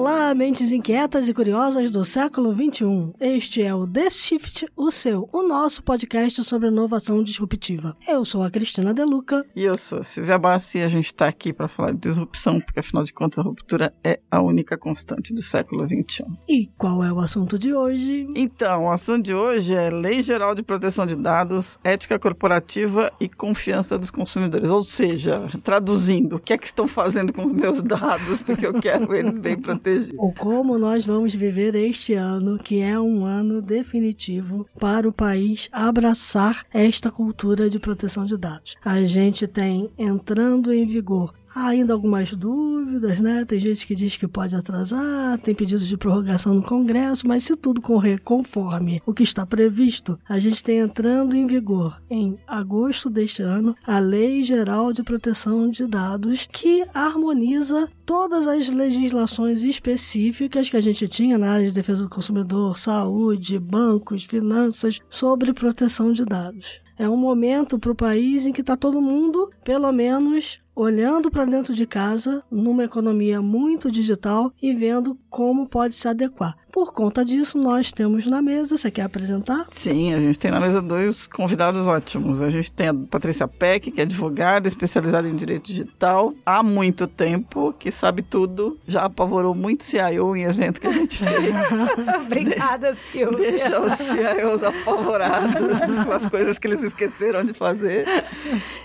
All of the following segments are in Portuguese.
Olá, mentes inquietas e curiosas do século XXI. Este é o The Shift, o seu, o nosso podcast sobre inovação disruptiva. Eu sou a Cristina Deluca. E eu sou a Silvia Bassi e a gente está aqui para falar de disrupção, porque afinal de contas a ruptura é a única constante do século XXI. E qual é o assunto de hoje? Então, o assunto de hoje é Lei Geral de Proteção de Dados, Ética Corporativa e Confiança dos Consumidores. Ou seja, traduzindo, o que é que estão fazendo com os meus dados, porque eu quero eles bem protegidos. Ou como nós vamos viver este ano, que é um ano definitivo para o país abraçar esta cultura de proteção de dados. A gente tem entrando em vigor Há ainda algumas dúvidas, né? Tem gente que diz que pode atrasar, tem pedidos de prorrogação no Congresso, mas se tudo correr conforme o que está previsto, a gente tem entrando em vigor em agosto deste ano a Lei Geral de Proteção de Dados, que harmoniza todas as legislações específicas que a gente tinha na área de defesa do consumidor, saúde, bancos, finanças, sobre proteção de dados. É um momento para o país em que está todo mundo, pelo menos, olhando para dentro de casa, numa economia muito digital e vendo como pode se adequar. Por conta disso, nós temos na mesa, você quer apresentar? Sim, a gente tem na mesa dois convidados ótimos. A gente tem a Patrícia Peck, que é advogada especializada em direito digital há muito tempo, que sabe tudo, já apavorou muito CIO em evento que a gente fez. Obrigada, Silvia. Deixa os CIOs apavorados com as coisas que eles esqueceram de fazer.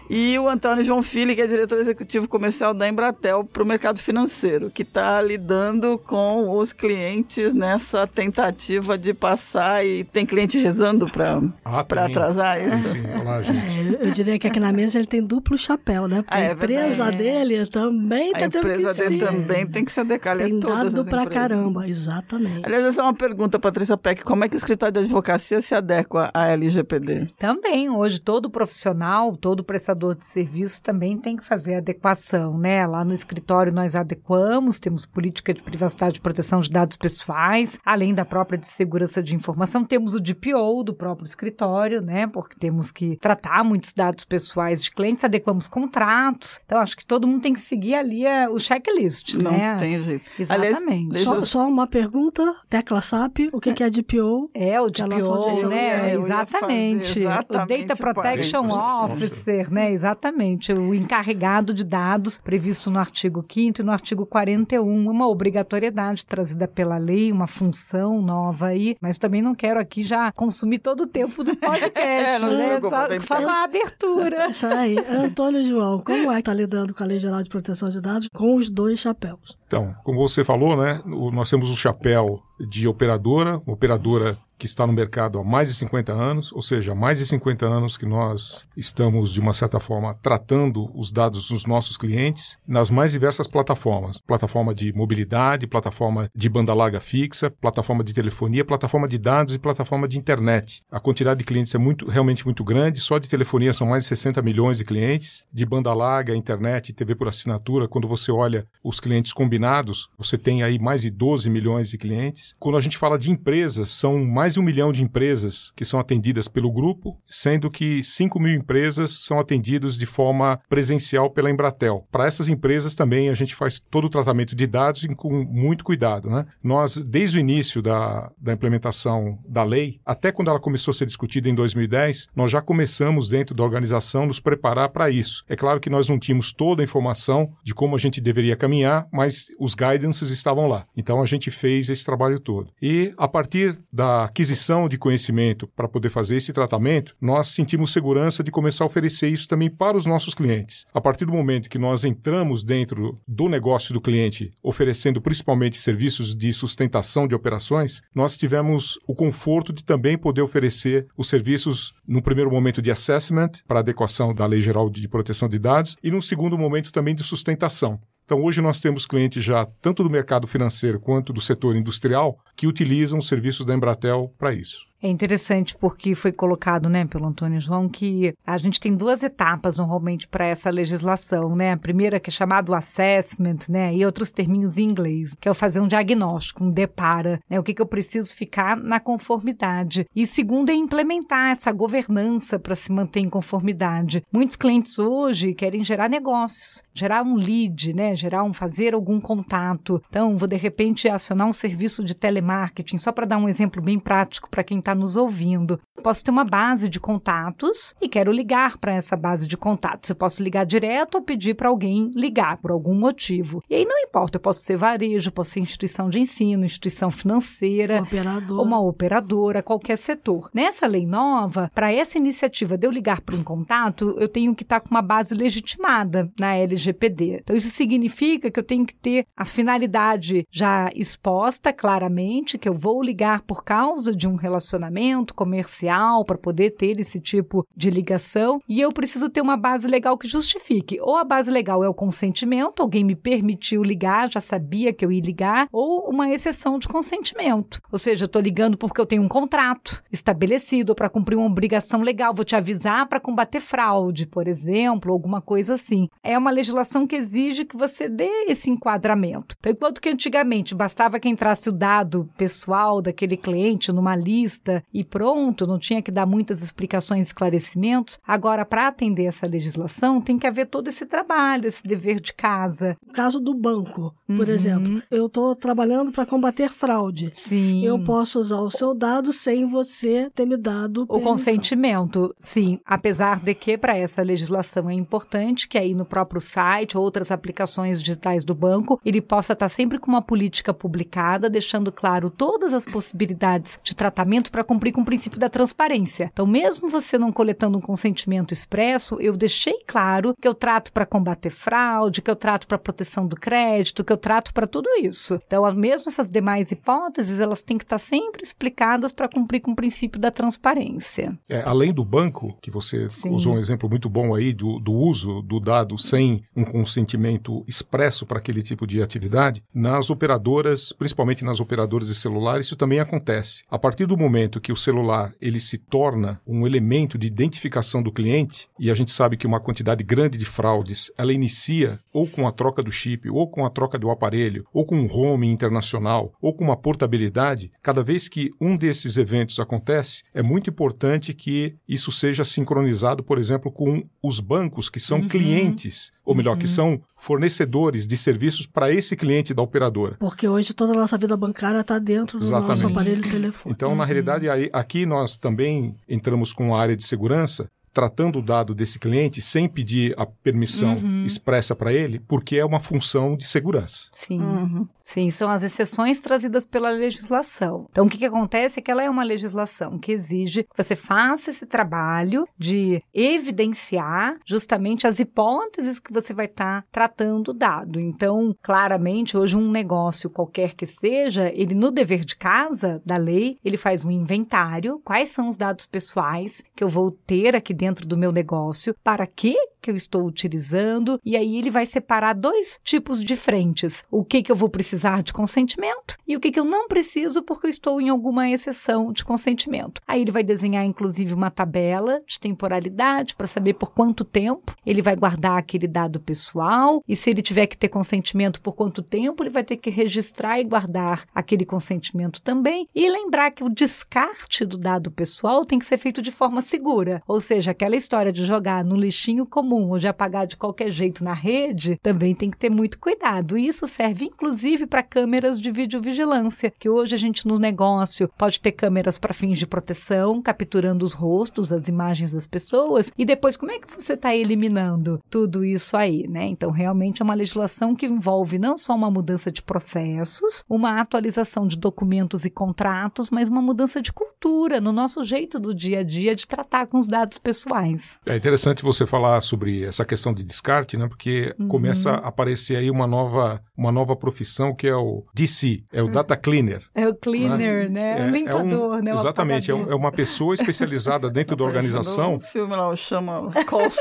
E o Antônio João Filho, que é diretor executivo comercial da Embratel para o mercado financeiro, que está lidando com os clientes nessa tentativa de passar e tem cliente rezando para ah, atrasar isso. Sim, olá, gente. É, eu, diria que aqui na mesa ele tem duplo chapéu, né? Porque ah, é a empresa verdade. dele também está tendo que A empresa dele também tem que se adequar. Aliás, tem dado para caramba, exatamente. Aliás, essa é uma pergunta, Patrícia Peck, como é que o escritório de advocacia se adequa à LGPD? Também, hoje todo profissional, todo prestador de serviço também tem que fazer adequação, né? Lá no escritório nós adequamos, temos política de privacidade e proteção de dados pessoais, além da própria de segurança de informação, temos o DPO do próprio escritório, né? Porque temos que tratar muitos dados pessoais de clientes, adequamos contratos. Então acho que todo mundo tem que seguir ali é, o checklist, Não né? Não tem jeito. Exatamente. Aliás, só, só, uma pergunta, tecla SAP, o que, que é DPO? É o DPO, né? É, exatamente. exatamente. O Data Protection Officer, né? Exatamente. O encarregado de dados previsto no artigo 5 e no artigo 41, uma obrigatoriedade trazida pela lei, uma função nova aí, mas também não quero aqui já consumir todo o tempo do podcast, é, né? Só, só uma abertura. Isso aí. Antônio João, como é que tá lidando com a Lei Geral de Proteção de Dados com os dois chapéus? Então, como você falou, né, nós temos o chapéu de operadora, uma operadora que está no mercado há mais de 50 anos, ou seja, há mais de 50 anos que nós estamos, de uma certa forma, tratando os dados dos nossos clientes nas mais diversas plataformas. Plataforma de mobilidade, plataforma de banda larga fixa, plataforma de telefonia, plataforma de dados e plataforma de internet. A quantidade de clientes é muito, realmente muito grande, só de telefonia são mais de 60 milhões de clientes, de banda larga, internet, TV por assinatura, quando você olha os clientes combinados, você tem aí mais de 12 milhões de clientes. Quando a gente fala de empresas, são mais mais de um milhão de empresas que são atendidas pelo grupo, sendo que 5 mil empresas são atendidas de forma presencial pela Embratel. Para essas empresas também a gente faz todo o tratamento de dados com muito cuidado. Né? Nós, desde o início da, da implementação da lei, até quando ela começou a ser discutida em 2010, nós já começamos dentro da organização nos preparar para isso. É claro que nós não tínhamos toda a informação de como a gente deveria caminhar, mas os guidances estavam lá. Então a gente fez esse trabalho todo. E a partir da aquisição de conhecimento para poder fazer esse tratamento, nós sentimos segurança de começar a oferecer isso também para os nossos clientes. A partir do momento que nós entramos dentro do negócio do cliente, oferecendo principalmente serviços de sustentação de operações, nós tivemos o conforto de também poder oferecer os serviços no primeiro momento de assessment para adequação da Lei Geral de Proteção de Dados e no segundo momento também de sustentação. Então, hoje nós temos clientes já, tanto do mercado financeiro quanto do setor industrial, que utilizam os serviços da Embratel para isso. É interessante porque foi colocado, né, pelo Antônio João, que a gente tem duas etapas normalmente para essa legislação, né? A primeira que é chamado assessment, né, e outros terminhos em inglês, que é o fazer um diagnóstico, um depara, né, o que, que eu preciso ficar na conformidade. E segundo é implementar essa governança para se manter em conformidade. Muitos clientes hoje querem gerar negócios, gerar um lead, né, gerar um fazer algum contato. Então, vou de repente acionar um serviço de telemarketing, só para dar um exemplo bem prático para quem está nos ouvindo. Eu posso ter uma base de contatos e quero ligar para essa base de contatos. Eu posso ligar direto ou pedir para alguém ligar por algum motivo. E aí não importa, eu posso ser varejo, posso ser instituição de ensino, instituição financeira, Operadora. uma operadora, qualquer setor. Nessa lei nova, para essa iniciativa de eu ligar para um contato, eu tenho que estar tá com uma base legitimada na LGPD. Então isso significa que eu tenho que ter a finalidade já exposta claramente, que eu vou ligar por causa de um relacionamento comercial para poder ter esse tipo de ligação e eu preciso ter uma base legal que justifique. Ou a base legal é o consentimento, alguém me permitiu ligar, já sabia que eu ia ligar, ou uma exceção de consentimento. Ou seja, eu estou ligando porque eu tenho um contrato estabelecido para cumprir uma obrigação legal, vou te avisar para combater fraude, por exemplo, alguma coisa assim. É uma legislação que exige que você dê esse enquadramento. Então, enquanto que antigamente bastava que entrasse o dado pessoal daquele cliente numa lista e pronto, não tinha que dar muitas explicações e esclarecimentos, agora, para atender essa legislação, tem que haver todo esse trabalho, esse dever de casa. O caso do banco, por Uhum. exemplo. Eu estou trabalhando para combater fraude. Sim. Eu posso usar o seu dado sem você ter me dado O permissão. consentimento, sim. Apesar de que, para essa legislação, é importante que aí no próprio site, outras aplicações digitais do banco, ele possa estar sempre com uma política publicada, deixando claro todas as possibilidades de tratamento para cumprir com o princípio da transparência. Então, mesmo você não coletando um consentimento expresso, eu deixei claro que eu trato para combater fraude, que eu trato para proteção do crédito, que eu trato para tudo isso. Então, mesmo essas demais hipóteses, elas têm que estar sempre explicadas para cumprir com o princípio da transparência. É, além do banco, que você Sim. usou um exemplo muito bom aí do, do uso do dado sem um consentimento expresso para aquele tipo de atividade, nas operadoras, principalmente nas operadoras de celulares, isso também acontece. A partir do momento que o celular ele se torna um elemento de identificação do cliente, e a gente sabe que uma quantidade grande de fraudes, ela inicia ou com a troca do chip, ou com a troca do aparelho, ou com um roaming internacional, ou com uma portabilidade, cada vez que um desses eventos acontece, é muito importante que isso seja sincronizado, por exemplo, com os bancos que são clientes, ou melhor, que são fornecedores de serviços para esse cliente da operadora. Porque hoje toda a nossa vida bancária está dentro do nosso Exatamente. aparelho de telefone. Então, na realidade, aí- aqui nós também entramos com a área de segurança, tratando o dado desse cliente sem pedir a permissão expressa para ele, porque é uma função de segurança. Sim. Uhum. Sim, são as exceções trazidas pela legislação. Então, o que, que acontece é que ela é uma legislação que exige que você faça esse trabalho de evidenciar justamente as hipóteses que você vai estar tratando o dado. Então, claramente, hoje um negócio qualquer que seja, ele no dever de casa da lei, ele faz um inventário, quais são os dados pessoais que eu vou ter aqui dentro do meu negócio, para que que eu estou utilizando, e aí ele vai separar dois tipos de frentes. O que que eu vou precisar de consentimento e o que que eu não preciso porque eu estou em alguma exceção de consentimento. Aí ele vai desenhar inclusive uma tabela de temporalidade para saber por quanto tempo ele vai guardar aquele dado pessoal e se ele tiver que ter consentimento por quanto tempo, ele vai ter que registrar e guardar aquele consentimento também e lembrar que o descarte do dado pessoal tem que ser feito de forma segura, ou seja, aquela história de jogar no lixinho comum ou de apagar de qualquer jeito na rede, também tem que ter muito cuidado. E isso serve inclusive para câmeras de videovigilância, que hoje a gente no negócio pode ter câmeras para fins de proteção, capturando os rostos, as imagens das pessoas, e depois como é que você está eliminando tudo isso aí, né? Então realmente é uma legislação que envolve não só uma mudança de processos, uma atualização de documentos e contratos, mas uma mudança de cultura no nosso jeito do dia a dia de tratar com os dados pessoais. É interessante você falar sobre sobre essa questão de descarte, né? Porque uhum. começa a aparecer aí uma nova, uma nova profissão que é o DC, é o Data Cleaner. É o cleaner, né? né? É, limpador, é um, né? Exatamente, é, é, uma pessoa especializada dentro da organização. O filme lá chama Cos...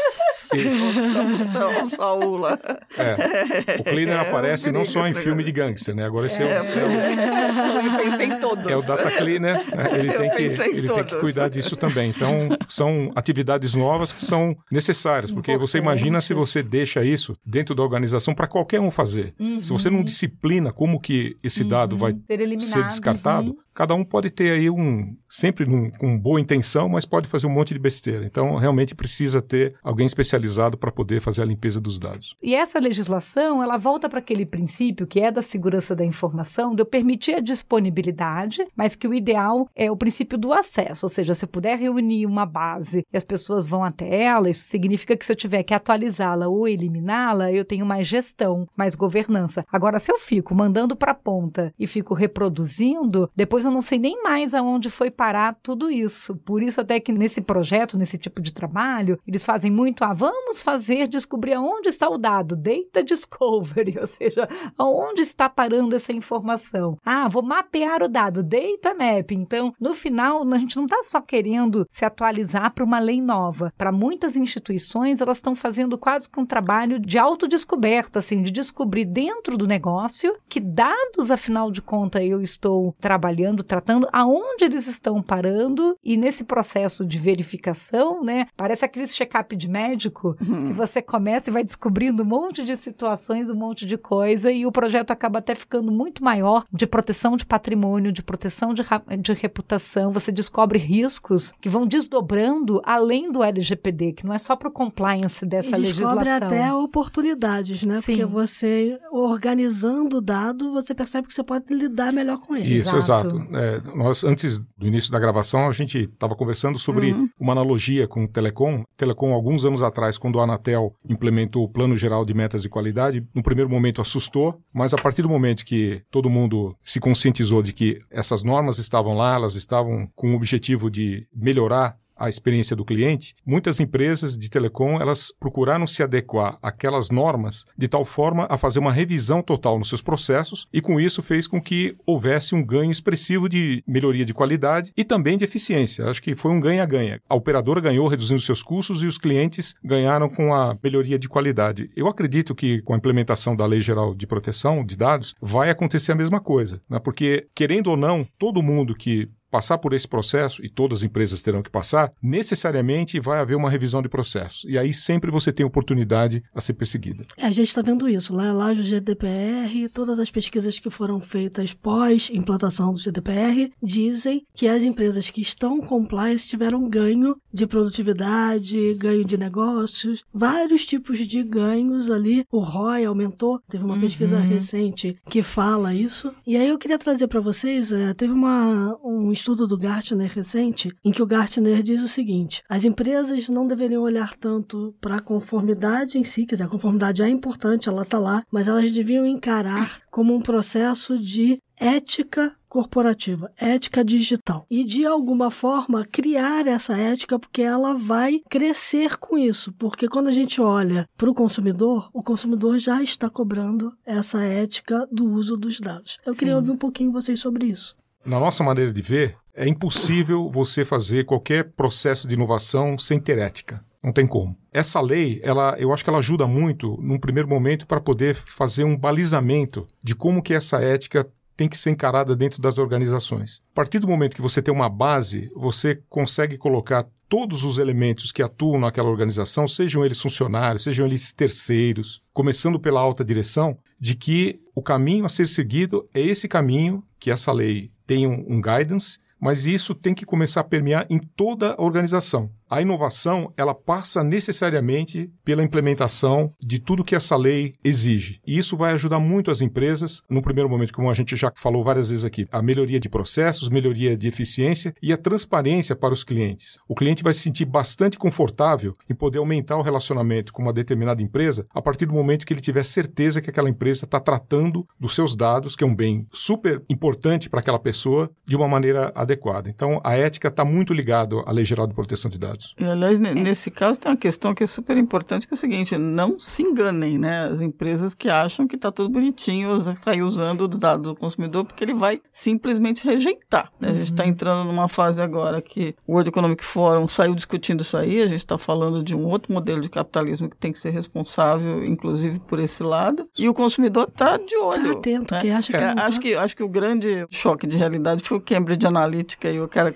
chama Saul lá. É. O cleaner aparece não só em filme de gangster, né? Agora esse é, o... Eu pensei em todos. É o Data Cleaner, né? ele, tem que, ele tem que cuidar disso também. Então, são atividades novas que são necessárias, porque você imagina se você deixa isso dentro da organização para qualquer um fazer. Uhum. Se você não uhum. disciplina como que esse uhum. dado vai ser, ser descartado, uhum. cada um pode ter aí um, sempre num, com boa intenção, mas pode fazer um monte de besteira. Então, realmente precisa ter alguém especializado para poder fazer a limpeza dos dados. E essa legislação, ela volta para aquele princípio que é da segurança da informação, de eu permitir a disponibilidade, mas que o ideal é o princípio do acesso, ou seja, se eu puder reunir uma base e as pessoas vão até ela, isso significa que se eu tiver que atualizá-la ou eliminá-la, eu tenho mais gestão, mais governança. Agora, se eu fico mandando para a ponta e fico reproduzindo, depois eu não sei nem mais aonde foi parar tudo isso. Por isso até que nesse projeto, nesse tipo de trabalho, eles fazem muito, ah, vamos fazer descobrir aonde está o dado, data discovery, ou seja, aonde está parando essa informação. Ah, vou mapear o dado, data map. Então, no final, a gente não está só querendo se atualizar para uma lei nova. Para muitas instituições, elas estão fazendo quase que um trabalho de autodescoberta, assim, de descobrir dentro do negócio que dados, afinal de contas, eu estou trabalhando, tratando, aonde eles estão parando e nesse processo de verificação, né? Parece aquele check-up de médico uhum. que você começa e vai descobrindo um monte de situações, um monte de coisa e o projeto acaba até ficando muito maior de proteção de patrimônio, de proteção de, de reputação. Você descobre riscos que vão desdobrando além do LGPD, que não é só para o compliance dessa e legislação. Descobre até oportunidades, né? Sim. Porque você organizando o dado, você percebe que você pode lidar melhor com ele. Isso, exato. exato. É, nós antes do início da gravação a gente estava conversando sobre uhum. uma analogia com o Telecom. Telecom alguns anos atrás, quando a Anatel implementou o Plano Geral de Metas de Qualidade, no primeiro momento assustou, mas a partir do momento que todo mundo se conscientizou de que essas normas estavam lá, elas estavam com o objetivo de melhorar a experiência do cliente, muitas empresas de telecom elas procuraram se adequar àquelas normas de tal forma a fazer uma revisão total nos seus processos e com isso fez com que houvesse um ganho expressivo de melhoria de qualidade e também de eficiência. Acho que foi um ganha-ganha. A operadora ganhou reduzindo seus custos e os clientes ganharam com a melhoria de qualidade. Eu acredito que com a implementação da Lei Geral de Proteção de Dados vai acontecer a mesma coisa, né? porque querendo ou não, todo mundo que passar por esse processo, e todas as empresas terão que passar, necessariamente vai haver uma revisão de processo. E aí sempre você tem oportunidade a ser perseguida. É, a gente está vendo isso. Lá, lá no GDPR, todas as pesquisas que foram feitas pós-implantação do GDPR dizem que as empresas que estão compliance tiveram ganho de produtividade, ganho de negócios, vários tipos de ganhos ali. O ROI aumentou. Teve uma uhum. pesquisa recente que fala isso. E aí eu queria trazer para vocês, é, teve uma, um estudo estudo do Gartner recente, em que o Gartner diz o seguinte: as empresas não deveriam olhar tanto para a conformidade em si, quer dizer, a conformidade é importante, ela está lá, mas elas deviam encarar como um processo de ética corporativa, ética digital. E de alguma forma criar essa ética porque ela vai crescer com isso, porque quando a gente olha para o consumidor, o consumidor já está cobrando essa ética do uso dos dados. Eu Sim. queria ouvir um pouquinho vocês sobre isso. Na nossa maneira de ver, é impossível você fazer qualquer processo de inovação sem ter ética. Não tem como. Essa lei, ela, eu acho que ela ajuda muito, num primeiro momento, para poder fazer um balizamento de como que essa ética tem que ser encarada dentro das organizações. A partir do momento que você tem uma base, você consegue colocar todos os elementos que atuam naquela organização, sejam eles funcionários, sejam eles terceiros, começando pela alta direção, de que o caminho a ser seguido é esse caminho que essa lei tem um, um guidance, mas isso tem que começar a permear em toda a organização a inovação ela passa necessariamente pela implementação de tudo que essa lei exige. E isso vai ajudar muito as empresas, no primeiro momento, como a gente já falou várias vezes aqui, a melhoria de processos, melhoria de eficiência e a transparência para os clientes. O cliente vai se sentir bastante confortável em poder aumentar o relacionamento com uma determinada empresa a partir do momento que ele tiver certeza que aquela empresa está tratando dos seus dados, que é um bem super importante para aquela pessoa, de uma maneira adequada. Então, a ética está muito ligada à Lei Geral de Proteção de Dados. E, aliás, é. nesse caso tem uma questão que é super importante, que é o seguinte, não se enganem, né? As empresas que acham que está tudo bonitinho, está aí usando o dado do consumidor, porque ele vai simplesmente rejeitar. Né? A gente está uhum. entrando numa fase agora que o World Economic Forum saiu discutindo isso aí, a gente está falando de um outro modelo de capitalismo que tem que ser responsável, inclusive, por esse lado, e o consumidor está de olho. Tá atento, né? que acha que, é, acho que Acho que o grande choque de realidade foi o Cambridge Analytica e o cara...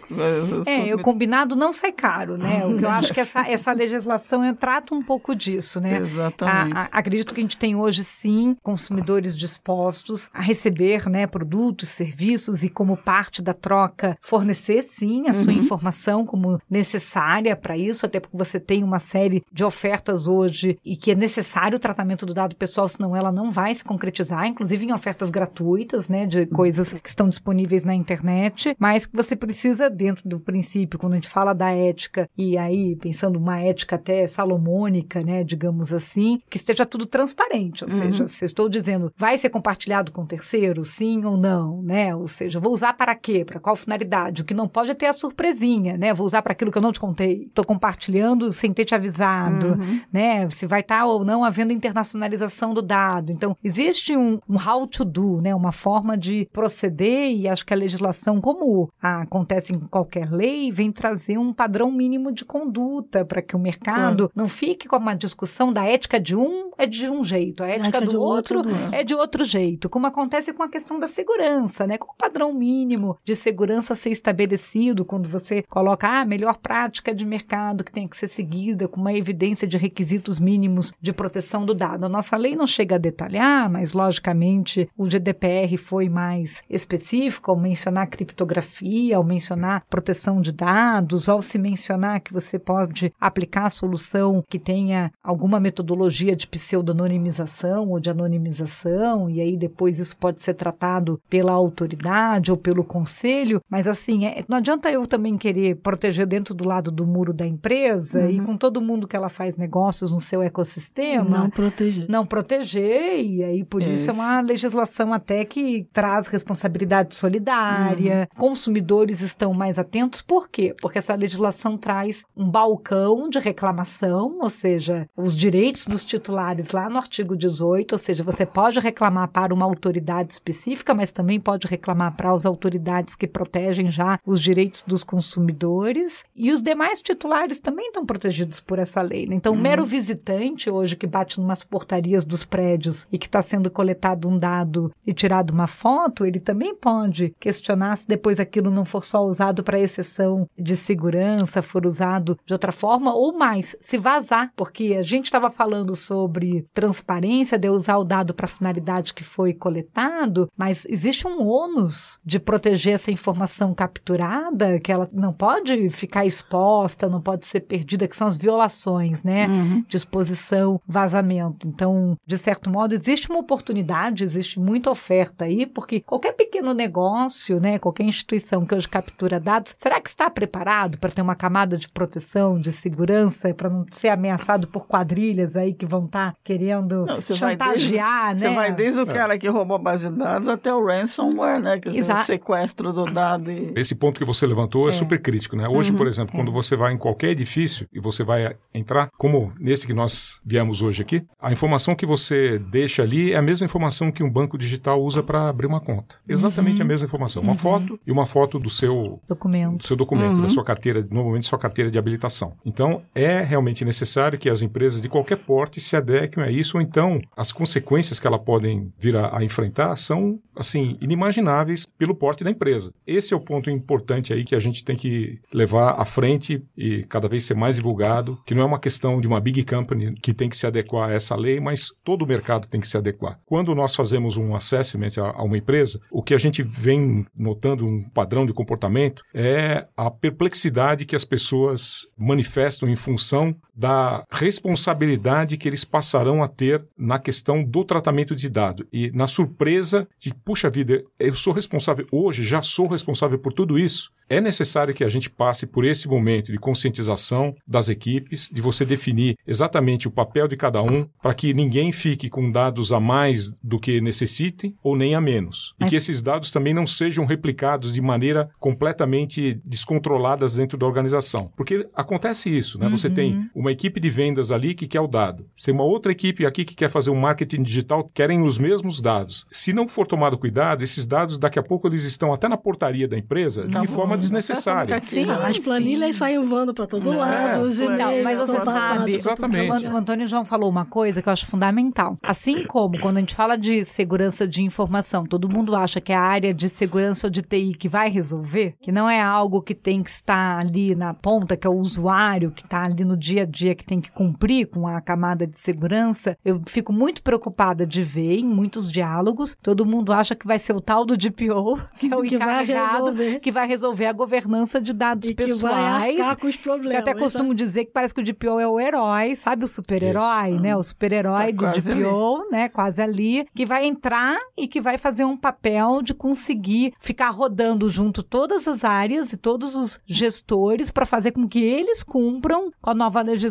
É, o combinado não sai caro, né? O que eu acho que essa, essa legislação é, trata um pouco disso, né? Exatamente. A, a, acredito que a gente tem hoje, sim, consumidores dispostos a receber né, produtos, serviços e, como parte da troca, fornecer, sim, a uhum. sua informação como necessária para isso, até porque você tem uma série de ofertas hoje e que é necessário o tratamento do dado pessoal, senão ela não vai se concretizar, inclusive em ofertas gratuitas, né, de coisas que estão disponíveis na internet, mas que você precisa, dentro do princípio, quando a gente fala da ética, e aí pensando uma ética até salomônica, né, digamos assim, que esteja tudo transparente, ou uhum. seja, se estou dizendo, vai ser compartilhado com terceiros, sim ou não, né, ou seja, vou usar para quê, para qual finalidade, o que não pode é ter a surpresinha, né, vou usar para aquilo que eu não te contei, estou compartilhando sem ter te avisado, uhum. né, se vai estar tá ou não havendo internacionalização do dado, então existe um, um how to do, né, uma forma de proceder e acho que a legislação, como acontece em qualquer lei, vem trazer um padrão mínimo de conduta para que o mercado claro. não fique com uma discussão da ética de um é de um jeito, a ética, a ética do, outro, outro, é de outro jeito, como acontece com a questão da segurança, né? Com o padrão mínimo de segurança ser estabelecido quando você coloca ah, a melhor prática de mercado que tem que ser seguida com uma evidência de requisitos mínimos de proteção do dado. A nossa lei não chega a detalhar, mas logicamente o GDPR foi mais específico ao mencionar criptografia, ao mencionar proteção de dados, ao se mencionar que você pode aplicar a solução que tenha alguma metodologia de pseudonimização ou de anonimização, e aí depois isso pode ser tratado pela autoridade ou pelo conselho, mas assim, é, não adianta eu também querer proteger dentro do lado do muro da empresa uhum. e com todo mundo que ela faz negócios no seu ecossistema. Não proteger. Não proteger, e aí por isso, isso é uma legislação até que traz responsabilidade solidária, uhum. consumidores estão mais atentos, por quê? Porque essa legislação traz um balcão de reclamação, ou seja, os direitos dos titulares lá no artigo 18, ou seja, você pode reclamar para uma autoridade específica, mas também pode reclamar para as autoridades que protegem já os direitos dos consumidores, e os demais titulares também estão protegidos por essa lei. Né? Então, o mero uhum. visitante hoje que bate numas portarias dos prédios e que está sendo coletado um dado e tirado uma foto, ele também pode questionar se depois aquilo não for só usado para exceção de segurança, for usado de outra forma, ou mais, se vazar, porque a gente estava falando sobre transparência, de usar o dado para a finalidade que foi coletado, mas existe um ônus de proteger essa informação capturada, que ela não pode ficar exposta, não pode ser perdida, que são as violações, né? Uhum. Disposição, vazamento. Então, de certo modo, existe uma oportunidade, existe muita oferta aí, porque qualquer pequeno negócio, né, qualquer instituição que hoje captura dados, será que está preparado para ter uma camada de proteção, de segurança, para não ser ameaçado por quadrilhas aí que vão estar tá querendo não, chantagear, desde, né? Você vai desde o cara que roubou a base de dados até o ransomware, né, que é o sequestro do dado. E... Esse ponto que você levantou é, é super crítico, né? Hoje, uhum, por exemplo, é. quando você vai em qualquer edifício e você vai entrar, como nesse que nós viemos hoje aqui, a informação que você deixa ali é a mesma informação que um banco digital usa para abrir uma conta. Exatamente uhum. a mesma informação. Uma uhum. foto e uma foto do seu documento, do seu documento uhum. da sua carteira, normalmente sua carteira de habilitação. Então, é realmente necessário que as empresas de qualquer porte se adequem a isso, ou então as consequências que elas podem vir a, a enfrentar são, assim, inimagináveis pelo porte da empresa. Esse é o ponto importante aí que a gente tem que levar à frente e cada vez ser mais divulgado, que não é uma questão de uma big company que tem que se adequar a essa lei, mas todo o mercado tem que se adequar. Quando nós fazemos um assessment a, a uma empresa, o que a gente vem notando um padrão de comportamento é a perplexidade que as pessoas manifestam em função da responsabilidade que eles passarão a ter na questão do tratamento de dado e na surpresa de, puxa vida, eu sou responsável hoje, já sou responsável por tudo isso. É necessário que a gente passe por esse momento de conscientização das equipes, de você definir exatamente o papel de cada um, para que ninguém fique com dados a mais do que necessitem ou nem a menos. Mas... E que esses dados também não sejam replicados de maneira completamente descontrolada dentro da organização. Porque acontece isso, né? Uhum. Você tem uhum. Uma equipe de vendas ali que quer o dado. Você tem uma outra equipe aqui que quer fazer um marketing digital, querem os mesmos dados. Se não for tomado cuidado, esses dados daqui a pouco eles estão até na portaria da empresa tá de bom. forma desnecessária. Sim, as planilhas sim. saem voando para todo lado, os e-mails. mas você sabe, Exatamente. o Antônio João falou uma coisa que eu acho fundamental. Assim como quando a gente fala de segurança de informação, todo mundo acha que é a área de segurança ou de TI que vai resolver, que não é algo que tem que estar ali na ponta, que é o usuário que está ali no dia a dia que tem que cumprir com a camada de segurança. Eu fico muito preocupada de ver em muitos diálogos, todo mundo acha que vai ser o tal do DPO, que é o que encarregado, vai que vai resolver a governança de dados e pessoais. Que vai com os problemas. Eu até costumo dizer que parece que o DPO é o herói, sabe o super-herói, né? O super-herói tá do DPO, ali. né? Quase ali, que vai entrar e que vai fazer um papel de conseguir ficar rodando junto todas as áreas e todos os gestores para fazer com que eles cumpram com a nova legislação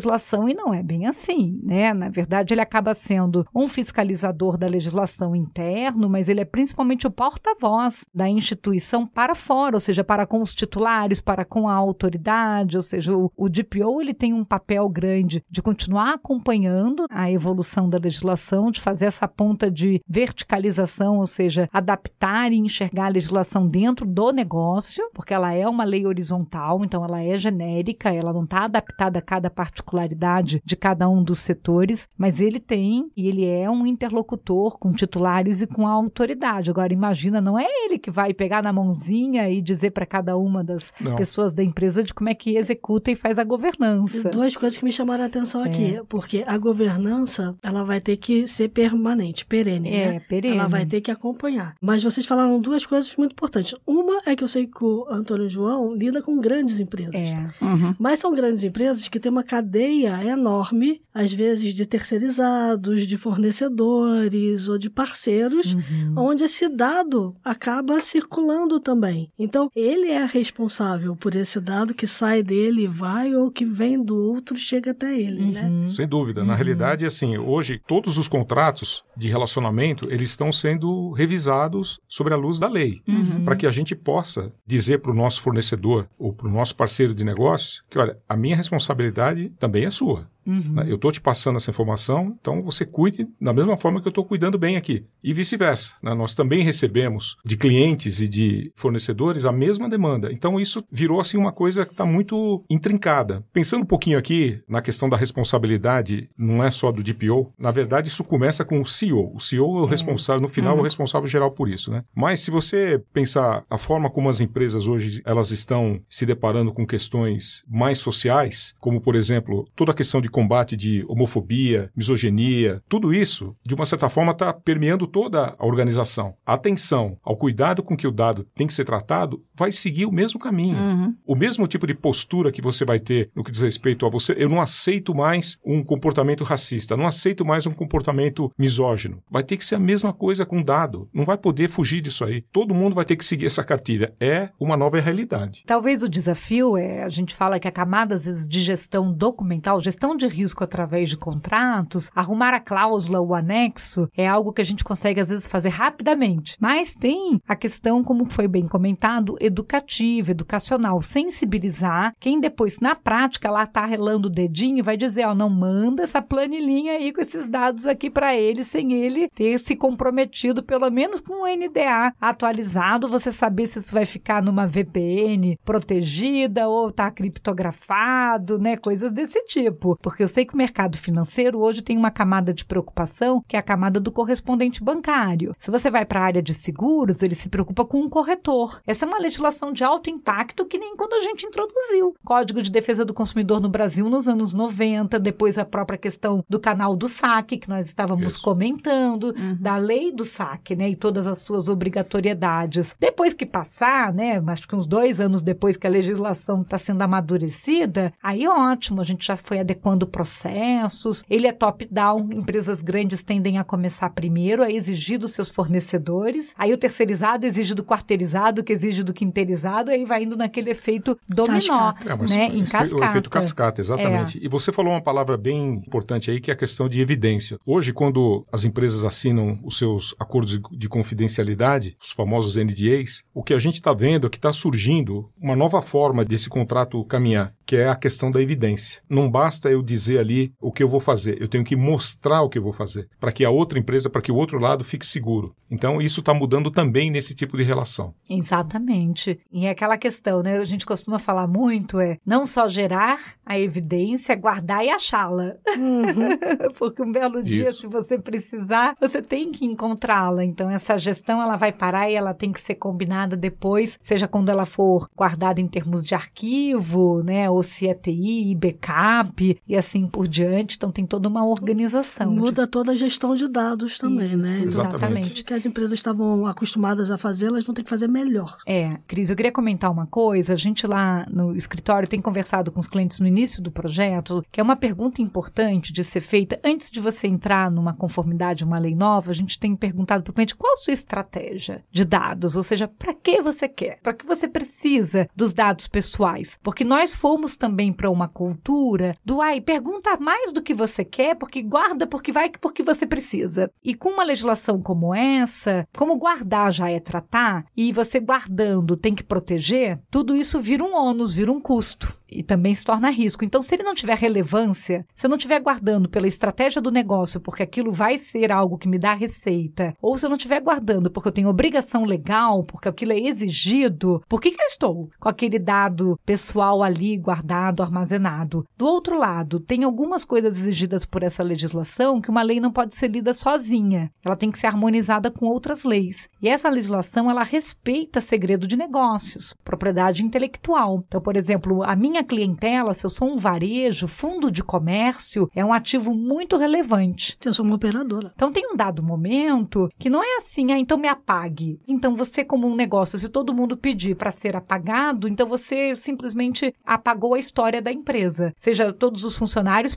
e não é bem assim, né? Na verdade, ele acaba sendo um fiscalizador da legislação interno, mas ele é principalmente o porta-voz da instituição para fora, ou seja, para com os titulares, para com a autoridade, ou seja, o, o DPO ele tem um papel grande de continuar acompanhando a evolução da legislação, de fazer essa ponta de verticalização, ou seja, adaptar e enxergar a legislação dentro do negócio, porque ela é uma lei horizontal, então ela é genérica, ela não está adaptada a cada particularidade de cada um dos setores, mas ele tem e ele é um interlocutor com titulares e com a autoridade. Agora, imagina, não é ele que vai pegar na mãozinha e dizer para cada uma das não. pessoas da empresa de como é que executa e faz a governança. Duas coisas que me chamaram a atenção é. aqui, porque a governança, ela vai ter que ser permanente, perene, é, né? perene. Ela vai ter que acompanhar. Mas vocês falaram duas coisas muito importantes. Uma é que eu sei que o Antônio João lida com grandes empresas. É. Uhum. Mas são grandes empresas que têm uma cadeia enorme, às vezes de terceirizados, de fornecedores ou de parceiros, uhum. onde esse dado acaba circulando também. Então, ele é responsável por esse dado que sai dele e vai ou que vem do outro chega até ele, né? uhum. né? Sem dúvida. Na uhum. realidade, assim, hoje todos os contratos de relacionamento, eles estão sendo revisados sobre a luz da lei, uhum. para que a gente possa dizer para o nosso fornecedor ou para o nosso parceiro de negócios que, olha, a minha responsabilidade também é sua. Uhum. Né? Eu estou te passando essa informação, então você cuide da mesma forma que eu estou cuidando bem aqui. E vice-versa. Né? Nós também recebemos de clientes e de fornecedores a mesma demanda. Então isso virou assim uma coisa que está muito intrincada. Pensando um pouquinho aqui na questão da responsabilidade, não é só do DPO. Na verdade, isso começa com o CEO. O CEO é o uhum. responsável, no final, uhum. é o uhum. responsável geral por isso. Né? Mas se você pensar a forma como as empresas hoje elas estão se deparando com questões mais sociais, como por exemplo toda a questão de combate de homofobia, misoginia, tudo isso, de uma certa forma, está permeando toda a organização. A atenção ao cuidado com que o dado tem que ser tratado vai seguir o mesmo caminho. Uhum. O mesmo tipo de postura que você vai ter no que diz respeito a você. Eu não aceito mais um comportamento racista, não aceito mais um comportamento misógino. Vai ter que ser a mesma coisa com dado. Não vai poder fugir disso aí. Todo mundo vai ter que seguir essa cartilha. É uma nova realidade. Talvez o desafio é, a gente fala que a camada às vezes, de gestão documental, gestão de risco através de contratos, arrumar a cláusula, o anexo, é algo que a gente consegue às vezes fazer rapidamente. Mas tem a questão, como foi bem comentado, educativa, educacional, sensibilizar quem depois na prática lá tá relando o dedinho e vai dizer, ó, não manda essa planilhinha aí com esses dados aqui para ele sem ele ter se comprometido pelo menos com o NDA atualizado, você saber se isso vai ficar numa VPN protegida ou tá criptografado, né, coisas desse tipo. Porque eu sei que o mercado financeiro hoje tem uma camada de preocupação, que é a camada do correspondente bancário. Se você vai para a área de seguros, ele se preocupa com um corretor. Essa é uma legislação de alto impacto que nem quando a gente introduziu. Código de Defesa do Consumidor no Brasil nos anos 90, depois a própria questão do canal do saque, que nós estávamos Isso. comentando, uhum. da lei do saque, né, e todas as suas obrigatoriedades. Depois que passar, né, acho que uns dois anos depois que a legislação está sendo amadurecida, aí ótimo, a gente já foi adequando transformando processos. Ele é top-down, empresas grandes tendem a começar primeiro a exigir dos seus fornecedores, aí o terceirizado exige do quarteirizado, que exige do quinteirizado, aí vai indo naquele efeito dominó, Cascata. É, né? Em cascata. O efeito cascata, exatamente. E você falou uma palavra bem importante aí, que é a questão de evidência. Hoje, quando as empresas assinam os seus acordos de- de confidencialidade, os famosos NDAs, o que a gente está vendo é que está surgindo uma nova forma desse contrato caminhar, que é a questão da evidência. Não basta eu dizer ali o que eu vou fazer, eu tenho que mostrar o que eu vou fazer, para que a outra empresa, para que o outro lado fique seguro. Então, isso está mudando também nesse tipo de relação. Exatamente. E é aquela questão, né? A gente costuma falar muito é não só gerar a evidência, guardar e achá-la. Porque um belo dia, Isso. se você precisar, você tem que encontrá-la. Então essa gestão ela vai parar e ela tem que ser combinada depois, seja quando ela for guardada em termos de arquivo, né? Ou se é TI, backup e assim por diante. Então tem toda uma organização. de Muda toda a gestão de dados também, Isso, né? exatamente. O que as empresas estavam acostumadas a fazer, elas vão ter que fazer melhor. É, Cris, eu queria comentar uma coisa. A gente lá no escritório tem conversado com os clientes no início do projeto, que é uma pergunta importante de ser feita antes de você entrar numa conformidade, uma lei nova. A gente tem perguntado para o cliente qual a sua estratégia de dados, ou seja, para que você quer, para que você precisa dos dados pessoais. Porque nós fomos também para uma cultura do ai, pergunta mais do que você quer, porque guarda porque vai porque você precisa. E com uma legislação como essa, como guardar já é tratar, e você guardando tem que proteger, tudo isso vira um ônus, vira um custo. E também se torna risco. Então, se ele não tiver relevância, se eu não estiver guardando pela estratégia do negócio, porque aquilo vai ser algo que me dá receita, ou se eu não estiver guardando porque eu tenho obrigação legal, porque aquilo é exigido, por que, que eu estou com aquele dado pessoal ali guardado, armazenado? Do outro lado, tem algumas coisas exigidas por essa legislação que uma lei não pode ser lida sozinha. Ela tem que ser harmonizada com outras leis. E essa legislação, ela respeita segredo de negócios, propriedade intelectual. Então, por exemplo, a minha clientela, se eu sou um varejo, fundo de comércio, é um ativo muito relevante. Se eu sou uma operadora. Então tem um dado momento que não é assim, ah, então me apague. Então você como um negócio, se todo mundo pedir para ser apagado, então você simplesmente apagou a história da empresa. Seja todos os funcionários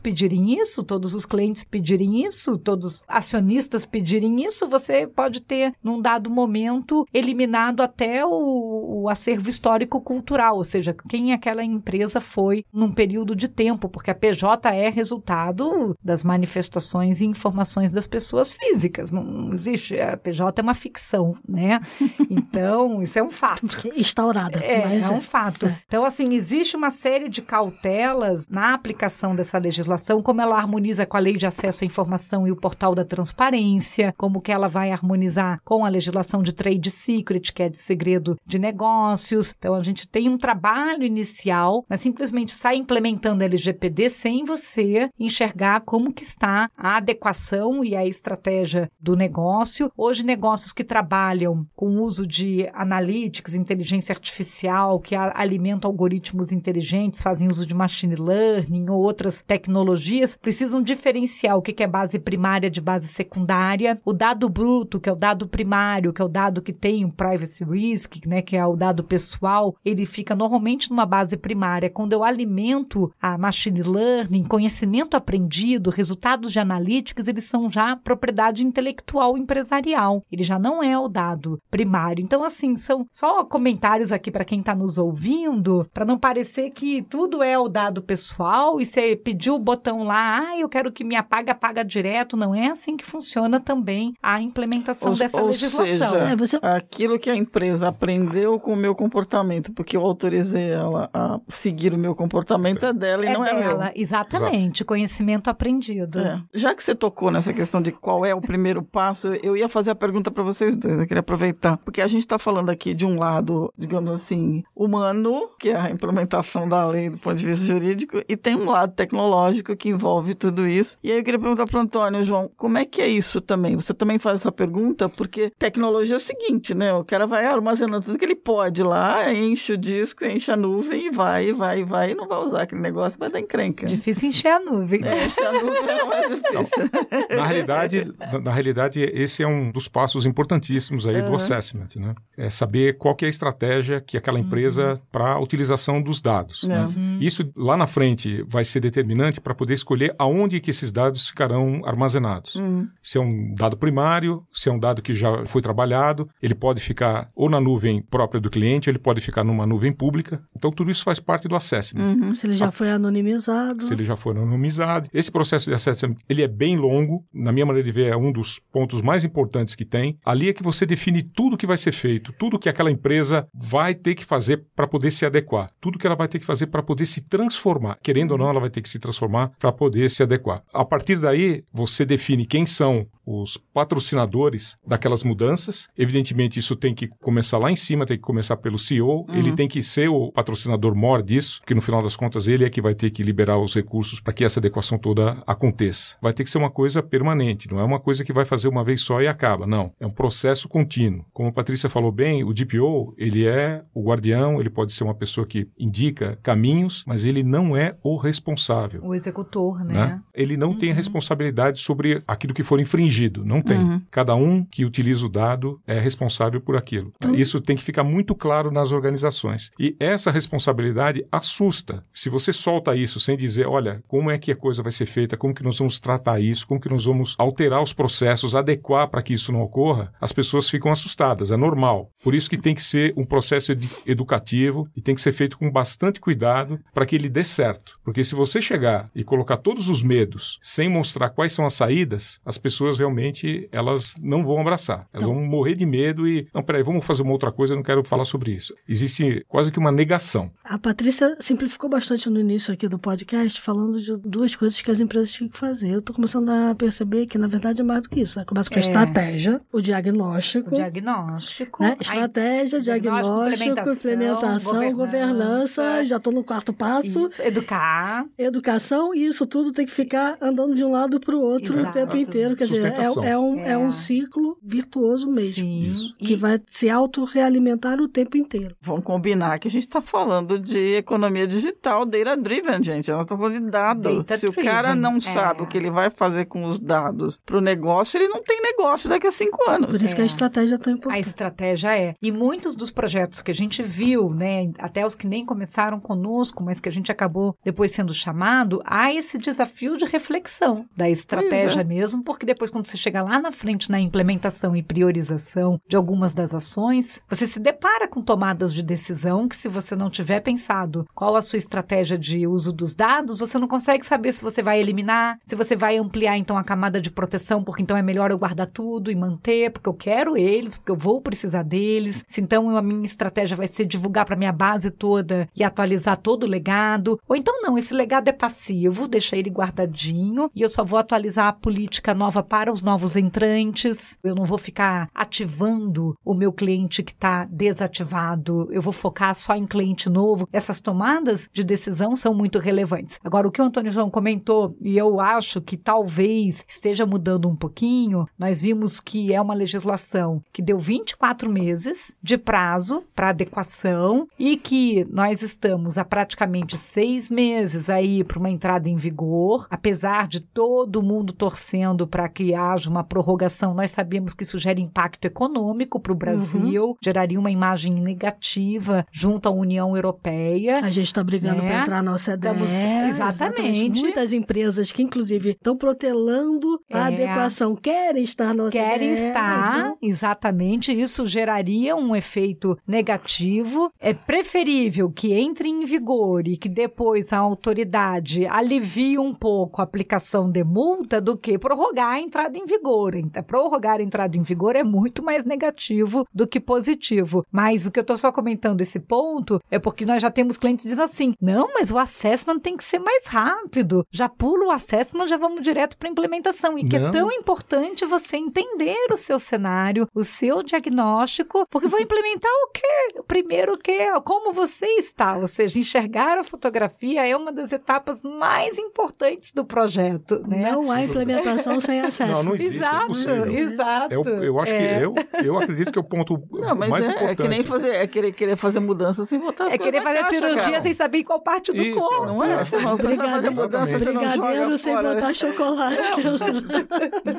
pedirem isso, todos os clientes pedirem isso, todos os acionistas pedirem isso, você pode ter num dado momento eliminado até o, o acervo histórico cultural, ou seja, quem aquela empresa foi num período de tempo, porque a PJ é resultado das manifestações e informações das pessoas físicas. Não existe. A PJ é uma ficção, né? Então, isso é um fato. Instaurada. É, mas é um fato. Então, assim, existe uma série de cautelas na aplicação dessa legislação, como ela harmoniza com a lei de acesso à informação e o portal da transparência, como que ela vai harmonizar com a legislação de trade secret, que é de segredo de negócios. Então, a gente tem um trabalho inicial, mas simplesmente sai implementando a LGPD sem você enxergar como que está a adequação e a estratégia do negócio. Hoje, negócios que trabalham com o uso de analytics, inteligência artificial, que alimentam algoritmos inteligentes, fazem uso de machine learning ou outras tecnologias, precisam diferenciar o que é base primária de base secundária, o dado bruto, que é o dado primário, que é o dado que tem o privacy risk, né, que é o dado pessoal, ele fica normalmente numa base primária. Quando eu alimento a machine learning, conhecimento aprendido, resultados de analytics, eles são já propriedade intelectual empresarial. Ele já não é o dado primário. Então, assim, são só comentários aqui para quem está nos ouvindo, para não parecer que tudo é o dado pessoal e você pediu o botão lá, ah, eu quero que me apaga, apaga direto. Não é assim que funciona também a implementação Ou, dessa ou legislação. seja, É, você- aquilo que a empresa aprendeu com o meu comportamento, porque eu autorizei ela a seguir o meu comportamento é dela e é não é meu. dela, exatamente, conhecimento aprendido. É. Já que você tocou nessa questão de qual é o primeiro passo, eu ia fazer a pergunta para vocês dois. Eu queria aproveitar. Porque a gente está falando aqui de um lado, digamos assim, humano, que é a implementação da lei do ponto de vista jurídico, e tem um lado tecnológico que envolve tudo isso. E aí eu queria perguntar para o Antônio, João, como é que é isso também? Você também faz essa pergunta? Porque tecnologia é o seguinte, né? O cara vai armazenando tudo que ele pode lá, enche o disco, enche a nuvem e vai, vai, vai, e não vai usar aquele negócio, vai dar encrenca. Difícil encher a nuvem. É, encher a nuvem é mais difícil. Na realidade, na, realidade, esse é um dos passos importantíssimos aí do assessment, né? É saber qual que é a estratégia que aquela empresa para a utilização dos dados. É. né? Isso lá na frente vai ser determinante para poder escolher aonde que esses dados ficarão armazenados. Uhum. Se é um dado primário, se é um dado que já foi trabalhado, ele pode ficar ou na nuvem própria do cliente, ou ele pode ficar numa nuvem pública. Então tudo isso faz parte do assessment. Uhum. Se ele já foi anonimizado. Se ele já for anonimizado. Esse processo de assessment, ele é bem longo. Na minha maneira de ver, é um dos pontos mais importantes que tem. Ali é que você define tudo que vai ser feito, tudo que aquela empresa vai ter que fazer para poder se adequar, tudo que ela vai ter que fazer para poder se transformar. Querendo ou não, ela vai ter que se transformar para poder se adequar. A partir daí, você define quem são os patrocinadores daquelas mudanças. Evidentemente, isso tem que começar lá em cima, tem que começar pelo CEO. Ele tem que ser o patrocinador maior disso, que no final das contas ele é que vai ter que liberar os recursos para que essa adequação toda aconteça. Vai ter que ser uma coisa permanente, não é uma coisa que vai fazer uma vez só e acaba. Não, é um processo contínuo. Como a Patrícia falou bem, o DPO, ele é o guardião, ele pode ser uma pessoa que indica caminhos, mas ele não é o responsável. O executor, né? né? Ele não tem a responsabilidade sobre aquilo que for infringido. Não tem. Uhum. Cada um que utiliza o dado é responsável por aquilo. Isso tem que ficar muito claro nas organizações. E essa responsabilidade assusta. Se você solta isso sem dizer, olha, como é que a coisa vai ser feita, como que nós vamos tratar isso, como que nós vamos alterar os processos, adequar para que isso não ocorra, as pessoas ficam assustadas. É normal. Por isso que tem que ser um processo ed- educativo e tem que ser feito com bastante cuidado para que ele dê certo. Porque se você chegar e colocar todos os medos sem mostrar quais são as saídas, as pessoas realmente elas não vão abraçar. Elas vão morrer de medo e não, peraí, vamos fazer uma outra coisa, eu não quero falar sobre isso. Existe quase que uma negação. A Patrícia simplificou bastante no início aqui do podcast, falando de duas coisas que as empresas tinham que fazer. Eu tô começando a perceber que, na verdade, é mais do que isso. né? Começa com a É. estratégia, o diagnóstico, O diagnóstico. né? a Estratégia, diagnóstico, diagnóstico, implementação, implementação, governança, governança. já tô no quarto passo, Isso, educar. educação, e isso tudo tem que ficar andando de um lado para o outro o Exato. tempo inteiro. Quer dizer, Sustentação. é, é um, é. É. um ciclo virtuoso mesmo. Sim. Isso. Que E- vai se autorrealimentar o tempo inteiro. Vamos combinar que a gente está falando de economia digital, data-driven, gente. Nós estamos falando de dado. Data Se o cara driven, não é. sabe o que ele vai fazer com os dados para o negócio, ele não tem negócio daqui a cinco anos. Por isso que a É. estratégia é tão A importante. estratégia é. E muitos dos projetos que a gente viu, né, até os que nem começaram conosco, mas que a gente acabou depois sendo chamado, há esse desafio de reflexão da estratégia mesmo, porque depois quando você chega lá na frente na implementação e priorização de algumas das ações, você se depara com tomadas de decisão que se você não tiver pensado qual a sua estratégia de uso dos dados, você não consegue saber se você vai eliminar, se você vai ampliar então a camada de proteção, porque então é melhor eu guardar tudo e manter, porque eu quero eles, porque eu vou precisar deles. Se então a minha estratégia vai ser divulgar para minha base toda e atualizar todo o legado, ou então não, esse legado é passivo, deixa ele guardadinho e eu só vou atualizar a política nova para os novos entrantes. Eu não vou ficar ativando o meu cliente que está desativado. Eu vou focar só em cliente novo. Essas tomadas de decisão são muito relevantes. Agora, o que o Antônio João comentou, e eu acho que talvez esteja mudando um pouquinho, nós vimos que é uma legislação que deu 24 meses de prazo para adequação e que nós estamos há praticamente seis meses aí para uma entrada em vigor. Apesar de todo mundo torcendo para que haja uma prorrogação, nós sabemos que isso gera impacto econômico para o Brasil, geraria uma imagem negativa junto à União Europeia. A gente está brigando Né? para entrar na OCDE. Estamos- exatamente. Muitas empresas que, inclusive, estão protelando a É. adequação, querem estar na OCDE. querem estar, então, exatamente, isso geraria um efeito negativo. É preferível que entre em vigor e que depois a autoridade alivie um pouco a aplicação de multa do que prorrogar a entrada em vigor. Então, prorrogar a entrada em vigor é muito mais negativo do que positivo. Mas o que eu estou só comentando esse ponto é porque nós já temos clientes dizendo assim: não, mas o assessment tem que ser mais rápido. Já pula o assessment, já vamos direto para implementação. E que é Não. tão importante você entender o seu cenário, o seu diagnóstico, porque vou implementar o quê? Primeiro o quê? Como você está, ou seja, enxergar a fotografia é uma das etapas mais importantes do projeto, né? Não há implementação sem acesso. Não, Não, existe. é Exato, impossível. exato. É o- eu acho É. que eu, eu acredito que é o ponto Não, mas mais é, importante. é que nem fazer, é querer, querer fazer mudança sem botar as É querer fazer caixa, cirurgia cara. sem saber em qual parte do Isso, corpo. Não é? Fazer Brigadeiro, mudança, brigadeiro sem fora. botar chocolate.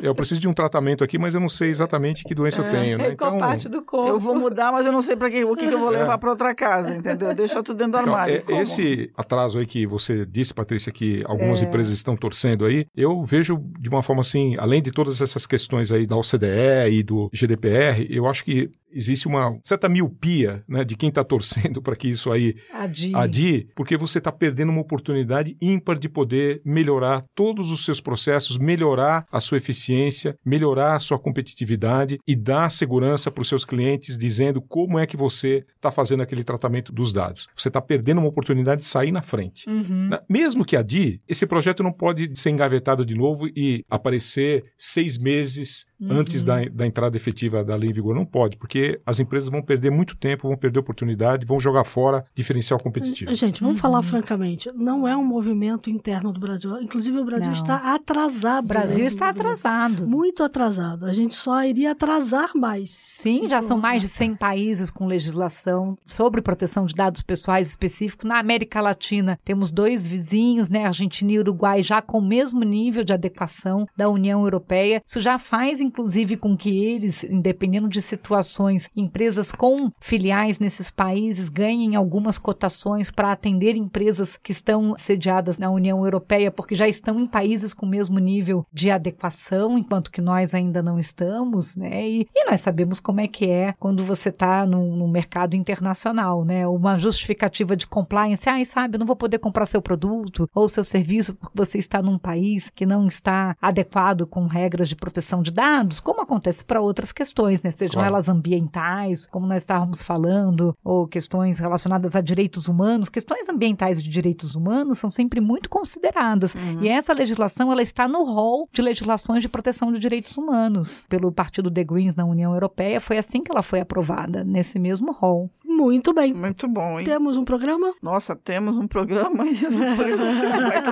Eu preciso de um tratamento aqui, mas eu não sei exatamente que doença eu tenho, né? Em qual parte do corpo. Eu vou mudar, mas eu não sei pra quê, o que, que eu vou levar pra outra casa, entendeu? Deixa tudo dentro do Então, armário. é- esse atraso aí que você disse, Patrícia, que algumas É. empresas estão torcendo aí, eu vejo de uma forma assim, além de todas essas questões aí da OCDE e do GDPR, eu acho que existe uma certa miopia né, de quem está torcendo para que isso aí Adie. adie, porque você está perdendo uma oportunidade ímpar de poder melhorar todos os seus processos, melhorar a sua eficiência, melhorar a sua competitividade e dar segurança para os seus clientes, dizendo como é que você está fazendo aquele tratamento dos dados. Você está perdendo uma oportunidade de sair na frente. Uhum. Na- Mesmo que adie, esse projeto não pode ser engavetado de novo e aparecer seis meses Uhum. antes da, da entrada efetiva da lei em vigor. Não pode, porque as empresas vão perder muito tempo, vão perder oportunidade, vão jogar fora diferencial competitivo. Gente, vamos Uhum. falar francamente, não é um movimento interno do Brasil. Inclusive, o Brasil Não. está atrasado. O Brasil nesse está atrasado. Muito atrasado. A gente só iria atrasar mais. Sim, já são for- mais de 100 países com legislação sobre proteção de dados pessoais específico. Na América Latina, temos dois vizinhos, né, Argentina e Uruguai, já com o mesmo nível de adequação da União Europeia. Isso já faz, inclusive, com que eles, dependendo de situações, empresas com filiais nesses países ganhem algumas cotações para atender empresas que estão sediadas na União Europeia, porque já estão em países com o mesmo nível de adequação, enquanto que nós ainda não estamos, né? E, e nós sabemos como é que é quando você está no, no mercado internacional, né? Uma justificativa de compliance, ai, sabe, eu não vou poder comprar seu produto ou seu serviço porque você está num país que não está adequado com regras de proteção de dados, como acontece para outras questões, né? Sejam Claro. elas ambientais, como nós estávamos falando, ou questões relacionadas a direitos humanos. Questões ambientais de direitos humanos são sempre muito consideradas. E essa legislação ela está no rol de legislações de proteção de direitos humanos pelo Partido The Greens na União Europeia. Foi assim que ela foi aprovada, nesse mesmo rol. Muito bem. Muito bom, hein? Temos um programa? Nossa, temos um programa e as empresas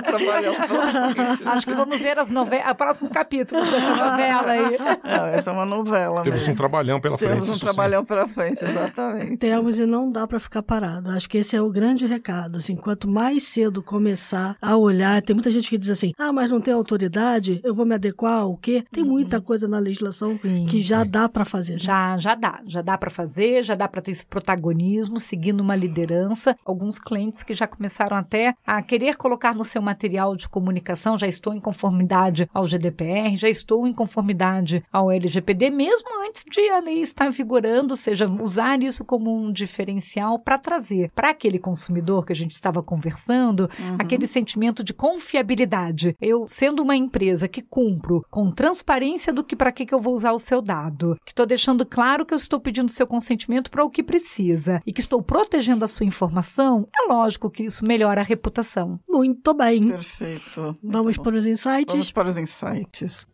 trabalhar pela frente. Acho que vamos ver as novelas, próximos capítulos dessa novela aí. Não, essa é uma novela. Temos mesmo. um trabalhão pela frente. Temos um isso sim. trabalhão pela frente, exatamente. Temos e não dá para ficar parado. Acho que esse é o grande recado. Assim, quanto mais cedo começar a olhar, tem muita gente que diz assim: ah, mas não tem autoridade, eu vou me adequar ao quê? Tem muita coisa na legislação Sim. que já dá para fazer. né? Já, já dá, já dá para fazer, já dá para ter esse protagonismo, seguindo uma liderança. Alguns clientes que já começaram até a querer colocar no seu material de comunicação, já estou em conformidade ao GDPR, já estou em conformidade ao LGPD, mesmo antes de a lei estar vigorando, ou seja, usar isso como um diferencial para trazer para aquele consumidor que a gente estava conversando, aquele sentimento de confiabilidade. Eu, sendo uma empresa que cumpro com transparência do que para que, que eu vou usar o seu dado, que estou deixando claro que eu estou pedindo seu consentimento para o que precisa e que estou protegendo a sua informação, é lógico que isso melhora a reputação. Muito bem. Perfeito. Vamos para os insights. Vamos para os insights.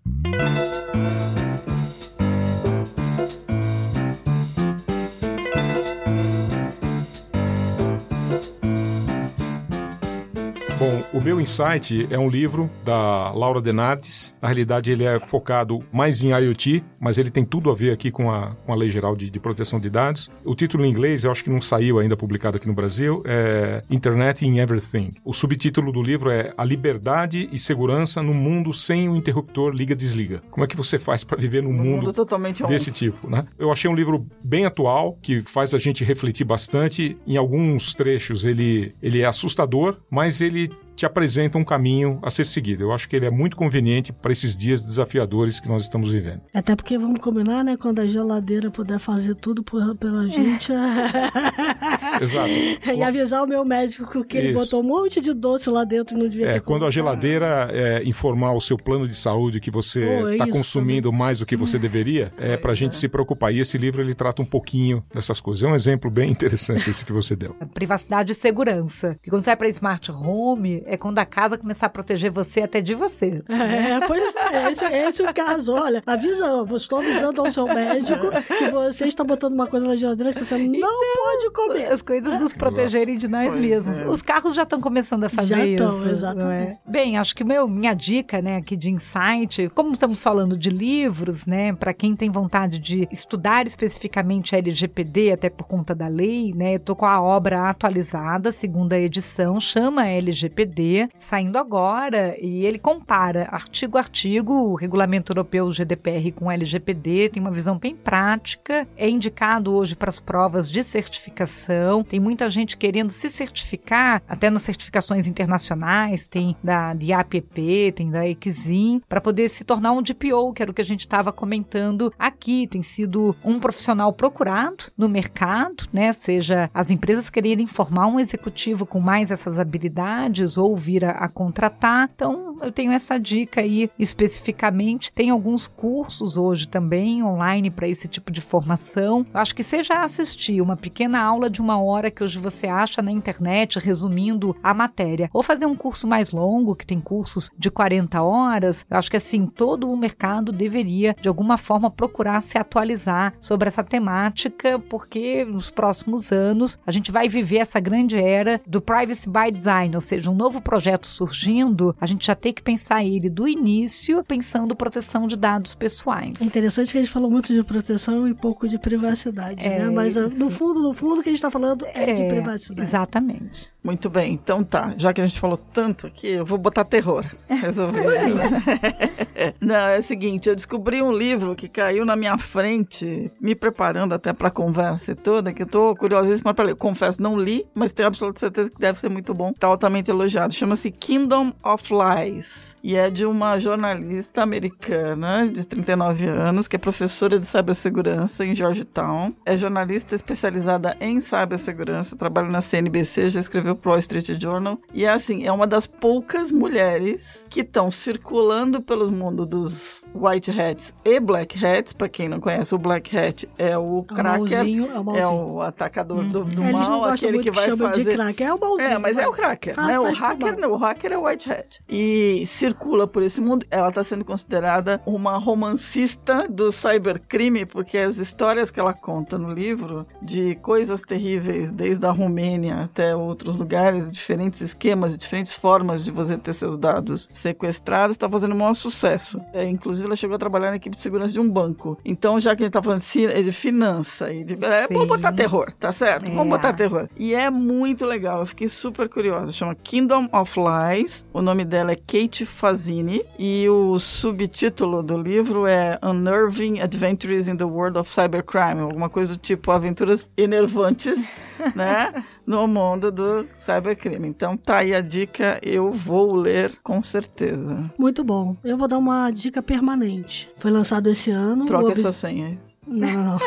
Bom, o meu insight é um livro da Laura Denardes. Na realidade, ele é focado mais em IoT, mas ele tem tudo a ver aqui com a, com a Lei Geral de, de Proteção de Dados. O título em inglês, eu acho que não saiu ainda publicado aqui no Brasil, é Internet in Everything. O subtítulo do livro é A Liberdade e Segurança no Mundo Sem o Interruptor Liga-Desliga. Como é que você faz para viver num Um mundo mundo totalmente desse tipo, né? Eu achei um livro bem atual, que faz a gente refletir bastante. Em alguns trechos ele, ele é assustador, mas ele te apresenta um caminho a ser seguido. Eu acho que ele é muito conveniente para esses dias desafiadores que nós estamos vivendo. Até porque vamos combinar, né? Quando a geladeira puder fazer tudo por, pela gente. Exato. e avisar o meu médico que ele Isso. botou um monte de doce lá dentro e não devia É, ter quando a geladeira é, informar o seu plano de saúde que você Pô, é está isso, consumindo mais do que você deveria, é para a gente se preocupar. E esse livro ele trata um pouquinho dessas coisas. É um exemplo bem interessante esse que você deu. Privacidade e segurança. E quando você vai para smart home, é quando a casa começar a proteger você até de você. É, pois é, esse, esse é o caso. Olha, avisa, eu estou avisando ao seu médico que você está botando uma coisa na geladeira que você não Então, pode comer. As coisas nos protegerem de nós Pois mesmos. é. Os carros já estão começando a fazer Já isso. tão, não exatamente. é? Bem, acho que meu, minha dica, né, aqui de insight, como estamos falando de livros, né, para quem tem vontade de estudar especificamente a LGPD, até por conta da lei, né, eu tô com a obra atualizada, segunda edição, chama LGPD, saindo agora, e ele compara artigo a artigo o regulamento europeu GDPR com LGPD, tem uma visão bem prática, é indicado hoje para as provas de certificação, tem muita gente querendo se certificar, até nas certificações internacionais, tem da IAPP, tem da Exim, para poder se tornar um DPO, que era o que a gente estava comentando aqui, tem sido um profissional procurado no mercado, né, seja as empresas quererem formar um executivo com mais essas habilidades ou vir a, a contratar, então eu tenho essa dica aí especificamente. Tem alguns cursos hoje também online para esse tipo de formação. Eu acho que seja assistir uma pequena aula de uma hora que hoje você acha na internet, resumindo a matéria, ou fazer um curso mais longo, que tem cursos de 40 horas. Eu acho que assim, todo o mercado deveria, de alguma forma, procurar se atualizar sobre essa temática, porque nos próximos anos a gente vai viver essa grande era do privacy by design, ou seja, um novo projeto surgindo, a gente já tem que pensar ele do início, pensando proteção de dados pessoais. Interessante que a gente falou muito de proteção e pouco de privacidade, É, né? Mas uh, no fundo, no fundo, o que a gente está falando é, de É, privacidade. Exatamente. Muito bem, então tá. Já que a gente falou tanto aqui, eu vou botar terror. Resolvi. Não, é o seguinte, eu descobri um livro que caiu na minha frente, me preparando até pra conversa e toda, que eu tô curiosíssima pra ler. Confesso, não li, mas tenho absoluta certeza que deve ser muito bom. Tá altamente elogiado. Chama-se Kingdom of Lies. E é de uma jornalista americana de 39 anos, que é professora de cibersegurança em Georgetown. É jornalista especializada em cibersegurança, trabalha na CNBC, já escreveu pro Wall Street Journal. E é assim, é uma das poucas mulheres que estão circulando pelos mundos dos white hats e black hats. Pra quem não conhece, o black hat é o É o cracker, é o é o atacador do, do eles não mal, aquele que vai fazer... É o malzinho. É, mas é o cracker, Faz- né? O hacker não, o hacker é o white hat. E circula por esse mundo. Ela está sendo considerada uma romancista do cybercrime, porque as histórias que ela conta no livro de coisas terríveis, desde a Romênia até outros lugares, diferentes esquemas, diferentes formas de você ter seus dados sequestrados, está fazendo um maior sucesso. É, inclusive, ela chegou a trabalhar na equipe de segurança de um banco. Então, já que a gente tá falando de ci- de finança e de. É, Sim. botar terror, tá certo? É. Vamos botar terror. E é muito legal, eu fiquei super curiosa. Chama Kingdom of Lies. O nome dela é Kate Fazini. E o subtítulo do livro é Unnerving Adventures in the World of Cybercrime. Alguma coisa do tipo Aventuras Enervantes, né? No mundo do cybercrime. Então tá aí a dica, eu vou ler com certeza. Muito bom. Eu vou dar uma dica permanente. Foi lançado esse ano. Troca o a obs- sua senha. Não.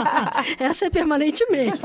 Essa é permanente mesmo.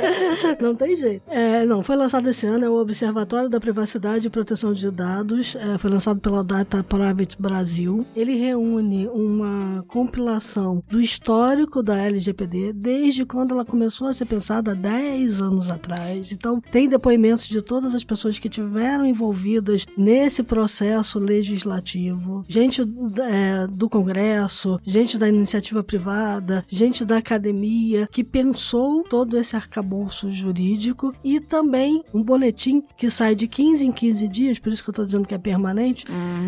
não tem jeito. É, não, foi lançado esse ano, é o Observatório da Privacidade e Proteção de Dados. É, foi lançado pela Data Private Brasil. Ele reúne uma compilação do histórico da LGPD desde quando ela começou a ser pensada há 10 anos atrás. Então, tem depoimentos de todas as pessoas que tiveram envolvidas nesse processo legislativo. Gente é, do Congresso, gente da iniciativa privada, gente da academia que pensou todo esse arcabouço jurídico e também um boletim que sai de 15 em 15 dias, por isso que eu tô dizendo que é permanente.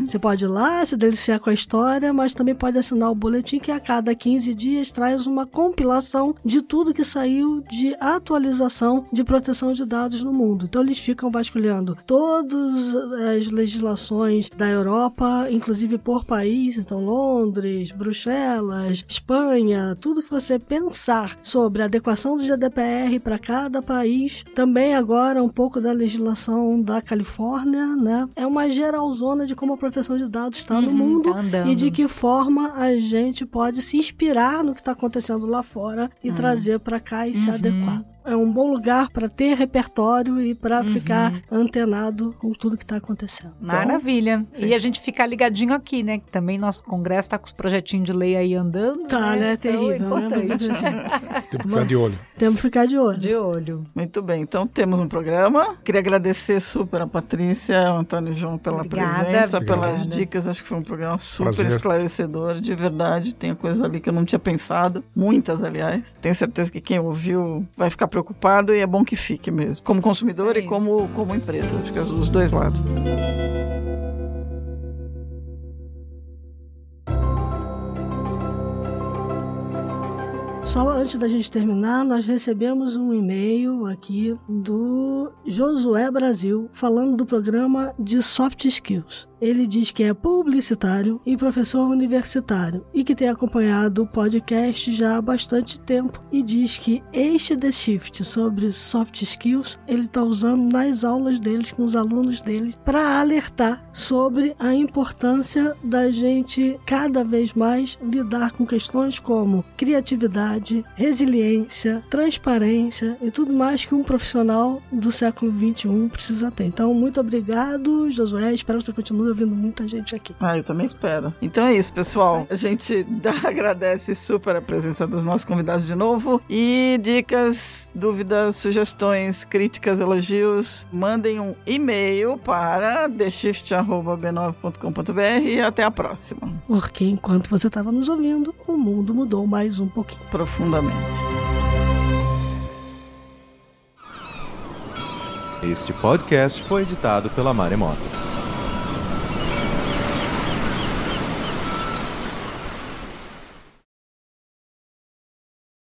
Você pode ir lá se deliciar com a história, mas também pode assinar o boletim que a cada 15 dias traz uma compilação de tudo que saiu de atualização de proteção de dados no mundo. Então eles ficam vasculhando todas as legislações da Europa, inclusive por país, então Londres, Bruxelas, Espanha, tudo que você pensar sobre a adequação do GDPR para cada país. Também agora um pouco da legislação da Califórnia, né? É uma geralzona de como a proteção de dados está no Uhum, mundo tá e de que forma a gente pode se inspirar no que está acontecendo lá fora e trazer para cá e se adequar. É um bom lugar para ter repertório e para Uhum. ficar antenado com tudo que está acontecendo. Maravilha. E a gente fica ligadinho aqui, né? Que também nosso congresso tá com os projetinhos de lei aí andando. Tá, né? Então, Terrível, é importante. né? Tem que ficar de olho. Temos que ficar de olho. De olho. Muito bem, então temos um programa. Queria agradecer super a Patrícia, ao Antônio e João pela Obrigada. presença, Obrigado. pelas dicas. Acho que foi um programa super Prazer. esclarecedor, de verdade. Tem coisa ali que eu não tinha pensado, muitas, aliás. Tenho certeza que quem ouviu vai ficar preocupado e é bom que fique mesmo, como consumidor Isso e como, como empresa. Acho que é os dois lados. Só antes da gente terminar, nós recebemos um e-mail aqui do Josué Brasil falando do programa de Soft Skills. Ele diz que é publicitário e professor universitário e que tem acompanhado o podcast já há bastante tempo e diz que este The Shift sobre soft skills ele está usando nas aulas deles com os alunos dele para alertar sobre a importância da gente cada vez mais lidar com questões como criatividade, resiliência, transparência e tudo mais que um profissional do século 21 precisa ter. Então, muito obrigado, Josué. Espero que você continue ouvindo muita gente aqui. Ah, eu também espero. Então é isso, pessoal. A gente dá- agradece super a presença dos nossos convidados de novo. E dicas, dúvidas, sugestões, críticas, elogios, mandem um e-mail para theshift.b9.com.br e até a próxima. Porque enquanto você estava nos ouvindo, o mundo mudou mais um pouquinho. Profundamente. Este podcast foi editado pela Maremoto.